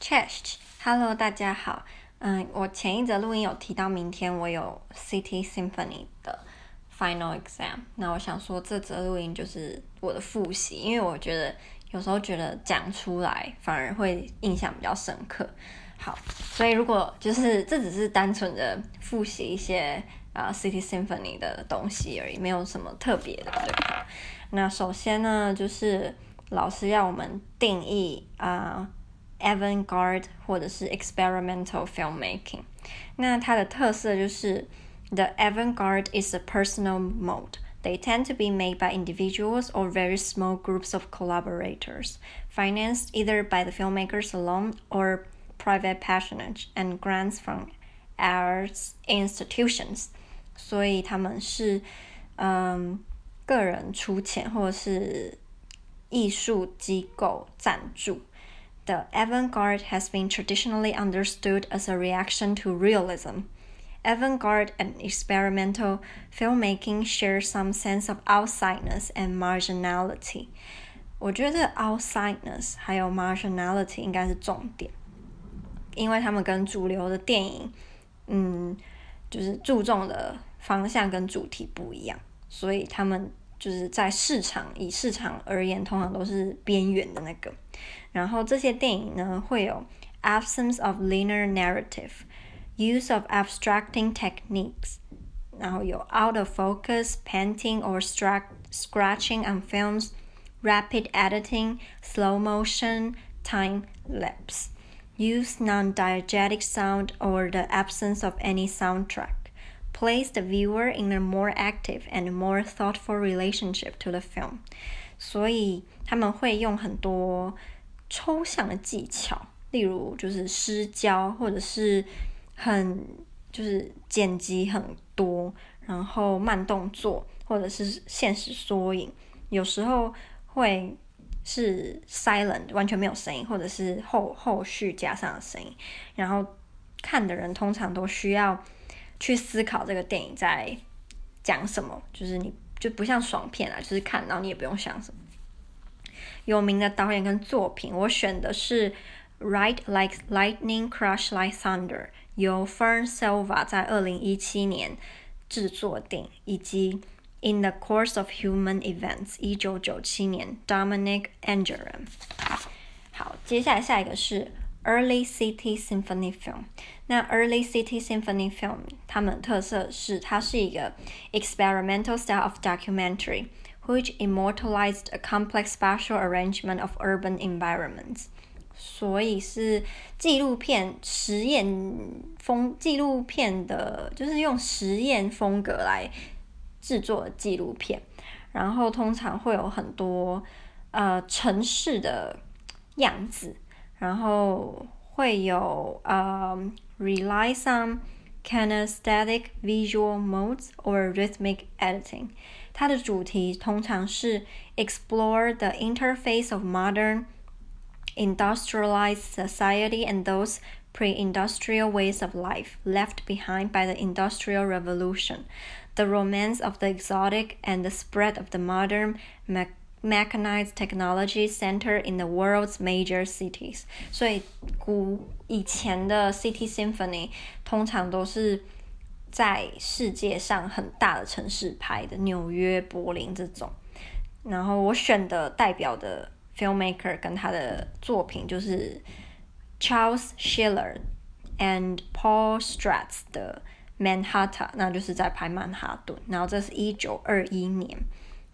Chest，Hello，大家好。嗯，我前一则录音有提到明天我有 City Symphony 的 Final Exam，那我想说这则录音就是我的复习，因为我觉得有时候觉得讲出来反而会印象比较深刻。好，所以如果就是这只是单纯的复习一些啊 City Symphony 的东西而已，没有什么特别的，对吧？那首先呢，就是老师要我们定义啊。Avant-garde 或者是 experimental filmmaking，那它的特色就是 the avant-garde is a personal mode. They tend to be made by individuals or very small groups of collaborators, financed either by the filmmakers alone or private patronage and grants from arts institutions. 所以他们是嗯个人出钱或者是艺术机构赞助。 the avant garde has been traditionally understood as a reaction to realism. Avant garde and experimental filmmaking share some sense of outsideness and marginality. 我觉得 outsideness 还有 marginality 应该是重点，因为他们跟主流的电影，嗯，就是注重的方向跟主题不一样，所以他们 就是在市场以市场而言，通常都是边缘的那个。然后这些电影呢，会有 absence of linear narrative, use of abstracting techniques，然后有 out of focus, painting or scratching on films, rapid editing, slow motion, time lapse, use non-diegetic sound or the absence of any soundtrack. Place the viewer in a more active and more thoughtful relationship to the film. 所以他们会用很多抽象的技巧，例如就是失焦，或者是很就是剪辑很多，然后慢动作，或者是现实缩影，有时候会是 silent 完全没有声音，或者是后后续加上的声音，然后看的人通常都需要去思考这个电影在讲什么，就是你就不像爽片啊，就是看然后你也不用想什么。有名的导演跟作品，我选的是《Ride Like Lightning, Crush Like Thunder》，由 Fern Silva 在二零一七年制作电影，以及《In the Course of Human Events》一九九七年 Dominic Angerin。好，接下来下一个是 Early City Symphony Film。那 Early City Symphony Film 它们特色是它是一个 experimental style of documentary。which immortalized a complex spatial arrangement of urban environments。所以是纪录片实验风，纪录片的，就是用实验风格来制作纪录片。然后通常会有很多呃城市的样子，然后会有呃 relies on kinesthetic visual modes or rhythmic editing。它的主题通常是 explore the interface of modern industrialized society and those pre-industrial ways of life left behind by the industrial revolution, the romance of the exotic and the spread of the modern mechanized technology center in the world's major cities. 所以古以前的 City Symphony 通常都是在世界上很大的城市拍的，纽约、柏林这种。然后我选的代表的 filmmaker 跟他的作品就是 Charles Schiller and Paul Stratz 的 Manhattan，那就是在拍曼哈顿。然后这是一九二一年。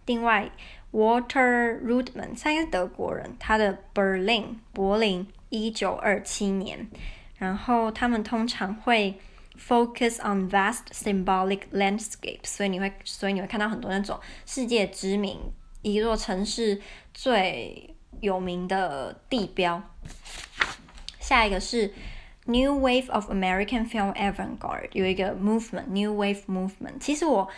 另外，Walter Rudman，他应该是德国人，他的 Berlin 柏林一九二七年。然后他们通常会。Focus on vast symbolic landscapes，所以你会，所以你会看到很多那种世界知名一座城市最有名的地标。下一个是 New Wave of American Film Avant-garde，有一个 movement，New Wave movement。其实我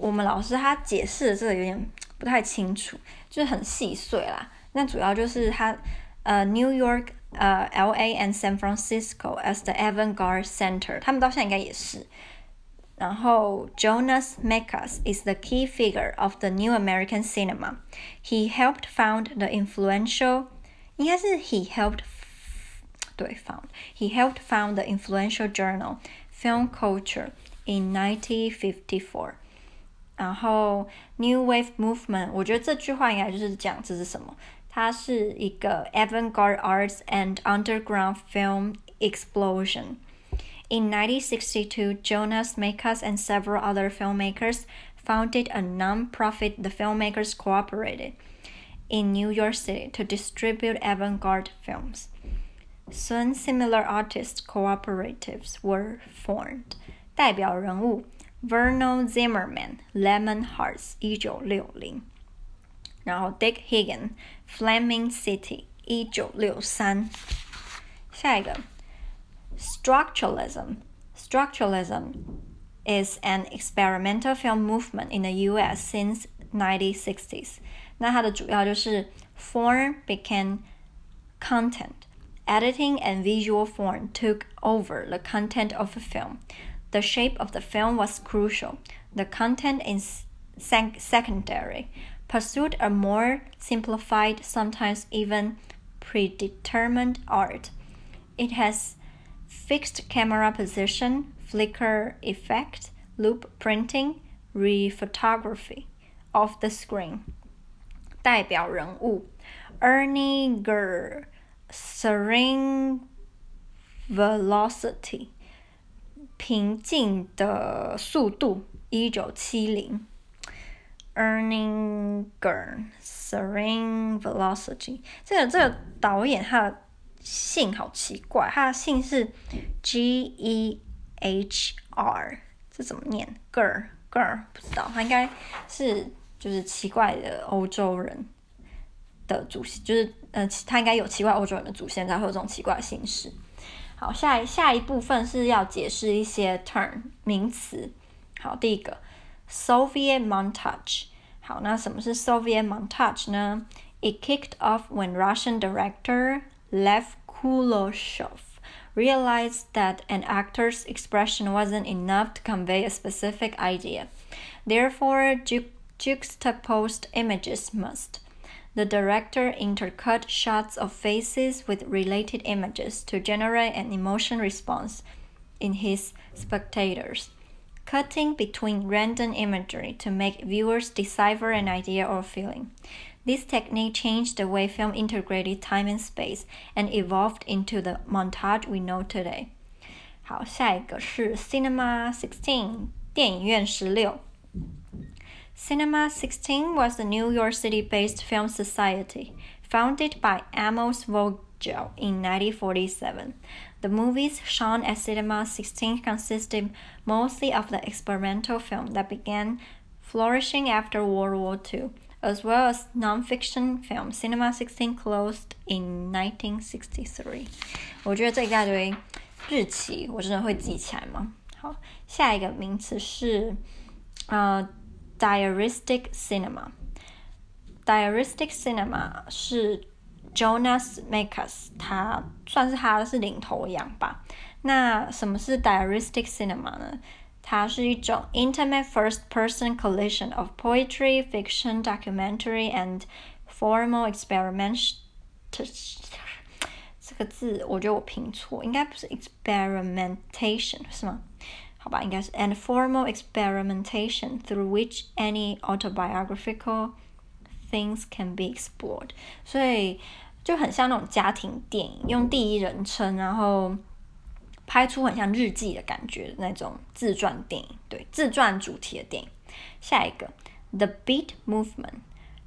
我们老师他解释的这个有点不太清楚，就是很细碎啦。那主要就是他呃 New York。呃，L.A. and San Francisco as the avant-garde center，他们到现在应该也是。然后 Jonas Mekas is the key figure of the new American cinema. He helped found the influential，应该是 he helped， 对，found. He helped found the influential journal Film Culture in 1954. 然后 New Wave Movement，我觉得这句话应该就是讲这是什么。它是一个 avant-garde arts and underground film explosion. In 1962, Jonas Mekas and several other filmmakers founded a non-profit, the Filmmakers Cooperative, in New York City to distribute avant-garde films. Soon, similar artist cooperatives were formed. 代表人物 Vernon Zimmerman Lemon Hearts 一九六零，然后 Dick Higgin Flaming City 一九六三。下一个 Structuralism Structuralism is an experimental film movement in the U.S. since 1960s. 那它的主要就是 form became content. Editing and visual form took over the content of a film. The shape of the film was crucial, the content is secondary. Pursued a more simplified, sometimes even predetermined art. It has fixed camera position, flicker effect, loop printing, rephotography of the screen. Gehr, Velocity, 平静的速度一九七零，Erninger，Serene Velocity 这个这个导演他的姓好奇怪，他的姓是 G E H R，这怎么念？Ger Ger 不知道，他应该是。就是奇怪的欧洲人的祖先，就是呃，他应该有奇怪欧洲人的祖先才会有这种奇怪的姓氏。好，下一下一部分是要解释一些 term 名词。好，第一个 Soviet montage。好，那什么是 Soviet montage 呢？It kicked off when Russian director Lev Kuleshov realized that an actor's expression wasn't enough to convey a specific idea. Therefore, juxtaposed images must. The director intercut shots of faces with related images to generate an emotion response in his spectators, cutting between random imagery to make viewers decipher an idea or feeling. This technique changed the way film integrated time and space and evolved into the montage we know today. 好，下一个是 Cinema Sixteen 电影院十六。 Cinema 16 was a New York City based film society founded by Amos Vogel in 1947. The movies shown at Cinema 16 consisted mostly of the experimental film that began flourishing after World War II, as well as non-fiction film. Cinema 16 closed in 1963. 我觉得这一大堆日期我真的会记起来吗？好，下一个名词是，呃。 Diaristic cinema. Diaristic cinema 是 Jonas Mekas，他算是他是领头羊吧。那什么是 Diaristic cinema 呢？它是一种 intimate first-person collision of poetry, fiction, documentary, and formal experiment. 这个字我觉得我拼错，应该不是 experimentation 是吗？ 好吧，应该是 and formal experimentation through which any autobiographical things can be explored，所以就很像那种家庭电影，用第一人称，然后拍出很像日记的感觉的那种自传电影，对，自传主题的电影。下一个 The Beat Movement，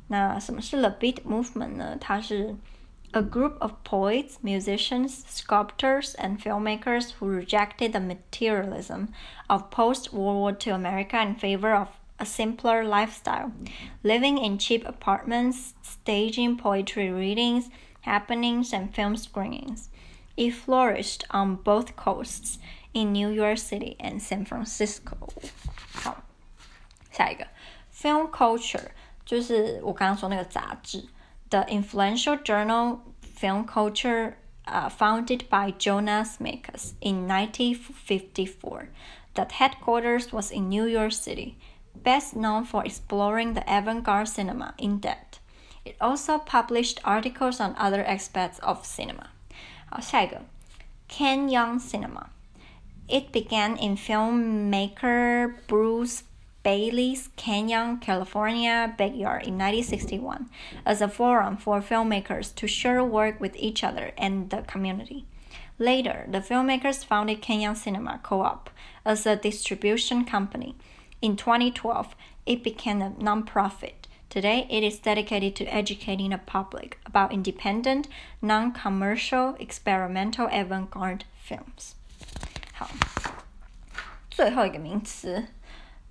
那什么是 The Beat Movement 呢？它是 a group of poets, musicians, sculptors, and filmmakers who rejected the materialism of post World War II America in favor of a simpler lifestyle, living in cheap apartments, staging poetry readings, happenings, and film screenings. It flourished on both coasts in New York City and San Francisco. 好，下一个 film culture 就是我刚刚说那个杂志。 the influential journal Film Culture, uh, founded by Jonas Mekas in 1954, that headquarters was in New York City, best known for exploring the avant garde cinema in depth. It also published articles on other aspects of cinema. Uh, 好，下一个，Canyon Cinema。It began in filmmaker Bruce Baillie's Canyon, California backyard in 1961 as a forum for filmmakers to share work with each other and the community. Later, the filmmakers founded Canyon Cinema Co op as a distribution company. In 2012, it became a non-profit. Today, it is dedicated to educating the public about independent, non commercial, experimental avant garde films. 好，最后一个名词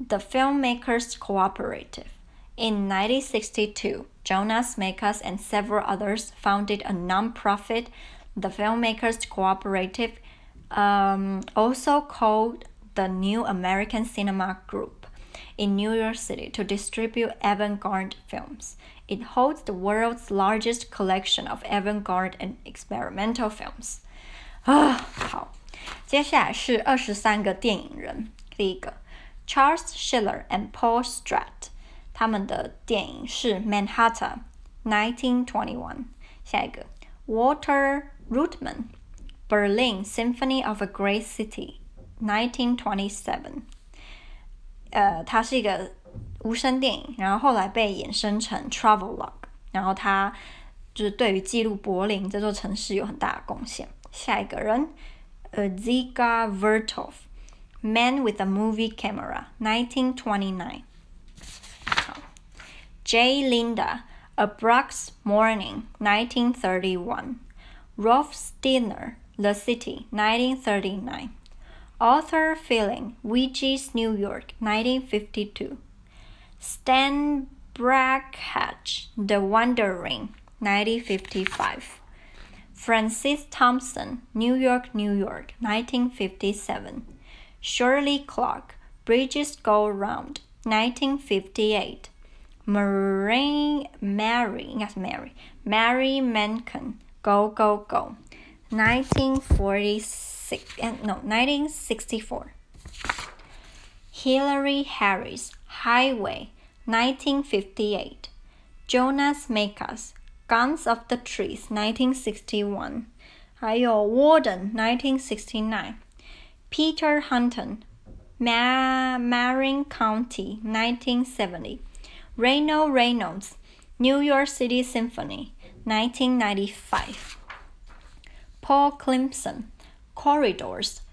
，The Filmmakers Cooperative. In 1962, Jonas Mekas and several others founded a non-profit, the Filmmakers Cooperative, um, also called the New American Cinema Group, in New York City to distribute avant-garde films. It holds the world's largest collection of avant-garde and experimental films. 啊，好。接下来是二十三个电影人。第一个 ，Charles Schiller and Paul Stratt，他们的电影是《Manhattan》（1921）。下一个，Walter Ruttman，Berlin Symphony of a Great City》（1927）。呃，它是一个无声电影，然后后来被衍生成 Travelogue，然后它就是对于记录柏林这座城市有很大的贡献。下一个人。Ziga Vertov, Man with a Movie Camera, 1929. Jay Leyda, A Bronx Morning, 1931. Rolf Steiner, The City, 1939. Arthur Fielding, Weegee's New York, 1952. Stan Brakhage, The Wonder Ring, 1955. Francis Thompson, New York, New York, 1957. Shirley Clarke, Bridges Go Round, 1958. Mary, Mary, yes, Mary, Mary Menken, Go Go Go, 1946, eh, no, 1964. Hilary Harris, Highway, 1958. Jonas Mekas, Guns of the Trees 1961，还有 Walden 1969。Peter Hutton Ma Marin County 1970。Reno Reynolds New York City Symphony 1995. Paul Clemson Corridors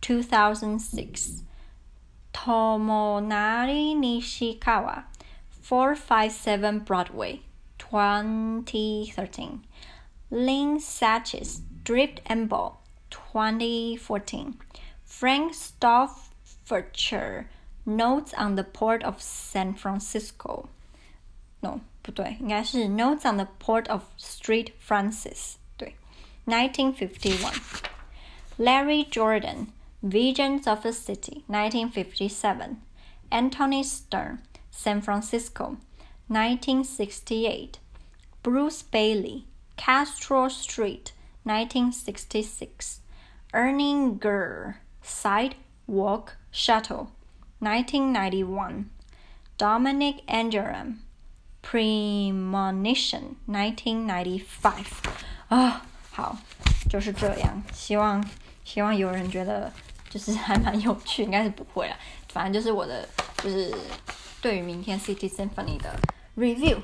2006. Tomonari Nishikawa 457 Broadway 2013. Lynn Satch's Drift and Ball 2014. Frank Stauffacher Notes on the Port of San Francisco. No，不对，应该是 Notes on the Port of Street Francis. 对，nineteen fifty one, Larry Jordan Visions of a City, 1957. Anthony Stern San Francisco, 1968. Bruce Baillie Castro Street, 1966. Ernie Erninger Sidewalk Shuttle, 1991. Dominic Angerame Premonition, 1995. 啊、哦，好，就是这样。希望希望有人觉得就是还蛮有趣，应该是不会了。反正就是我的就是对于明天 City Symphony 的 review。